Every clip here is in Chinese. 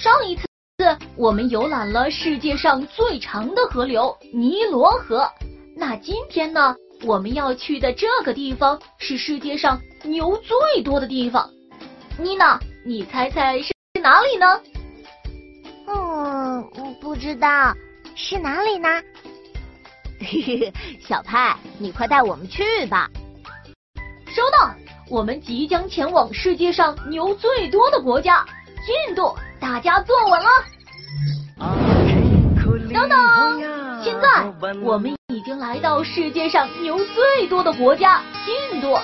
上一次我们游览了世界上最长的河流尼罗河，那今天呢，我们要去的这个地方是世界上牛最多的地方。妮娜，你猜猜是哪里呢？嗯，不知道是哪里呢？嘿嘿，小派，你快带我们去吧。收到，我们即将前往世界上牛最多的国家——印度，大家坐稳了。等等，现在我们已经来到世界上牛最多的国家——印度。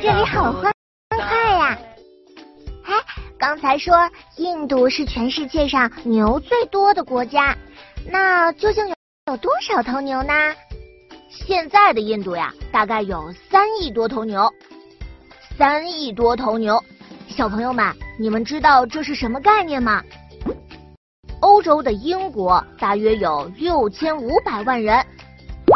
这里好欢快呀！哎，刚才说印度是全世界上牛最多的国家，那究竟有有多少头牛呢？现在的印度呀，大概有三亿多头牛。三亿多头牛，小朋友们，你们知道这是什么概念吗？欧洲的英国大约有六千五百万人，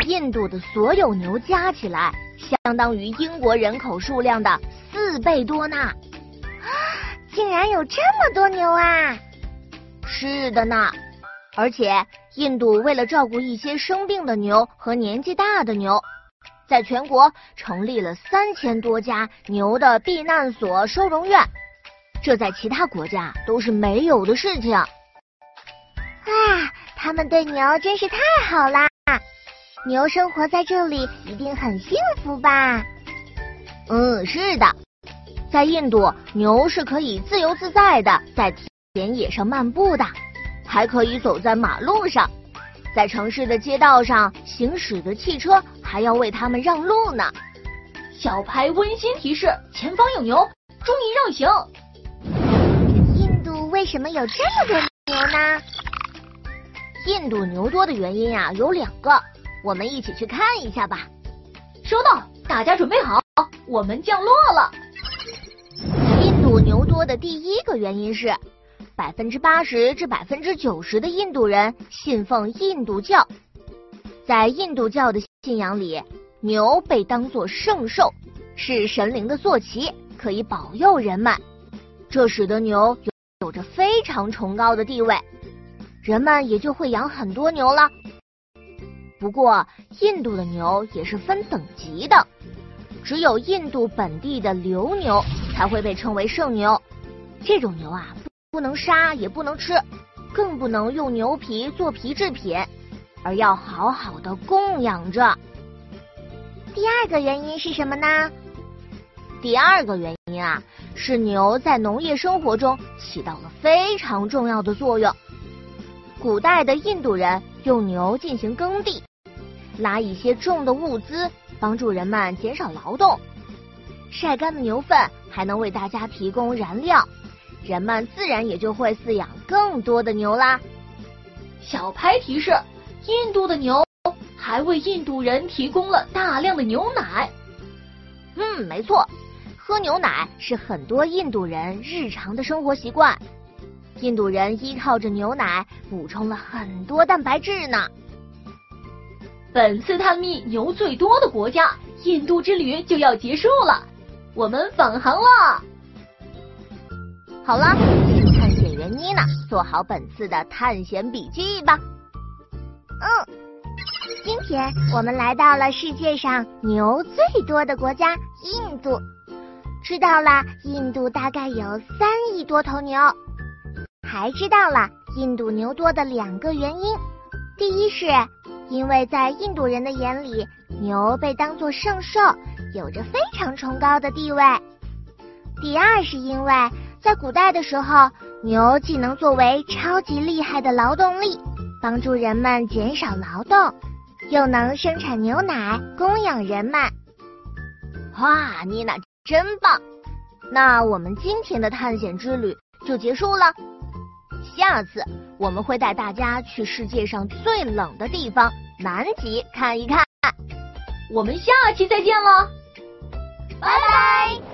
印度的所有牛加起来，相当于英国人口数量的四倍多呢。啊，竟然有这么多牛啊！是的呢。而且，印度为了照顾一些生病的牛和年纪大的牛，在全国成立了三千多家牛的避难所、收容院，这在其他国家都是没有的事情。哇，他们对牛真是太好啦！牛生活在这里一定很幸福吧？嗯，是的，在印度，牛是可以自由自在的在田野上漫步的。还可以走在马路上，在城市的街道上行驶的汽车还要为他们让路呢。小牌温馨提示：前方有牛，注意让行。印度为什么有这么多牛呢？印度牛多的原因呀有两个，我们一起去看一下吧。收到，大家准备好，我们降落了。印度牛多的第一个原因是。百分之八十至百分之九十的印度人信奉印度教，在印度教的信仰里，牛被当作圣兽，是神灵的坐骑，可以保佑人们。这使得牛有有着非常崇高的地位，人们也就会养很多牛了。不过，印度的牛也是分等级的，只有印度本地的流牛才会被称为圣牛，这种牛啊。不能杀，也不能吃，更不能用牛皮做皮制品，而要好好的供养着。第二个原因是什么呢？第二个原因啊，是牛在农业生活中起到了非常重要的作用。古代的印度人用牛进行耕地，拉一些重的物资，帮助人们减少劳动。晒干的牛粪还能为大家提供燃料。人们自然也就会饲养更多的牛啦。小拍提示：印度的牛还为印度人提供了大量的牛奶。嗯，没错，喝牛奶是很多印度人日常的生活习惯。印度人依靠着牛奶补充了很多蛋白质呢。本次探秘牛最多的国家印度之旅就要结束了，我们返航了。好了，探险员妮娜做好本次的探险笔记吧。嗯，今天我们来到了世界上牛最多的国家印度，知道了印度大概有三亿多头牛，还知道了印度牛多的两个原因。第一是因为在印度人的眼里，牛被当作圣兽，有着非常崇高的地位。第二是因为。在古代的时候，牛既能作为超级厉害的劳动力，帮助人们减少劳动，又能生产牛奶供养人们。哇，妮娜真棒！那我们今天的探险之旅就结束了。下次我们会带大家去世界上最冷的地方南极看一看。我们下期再见喽拜拜。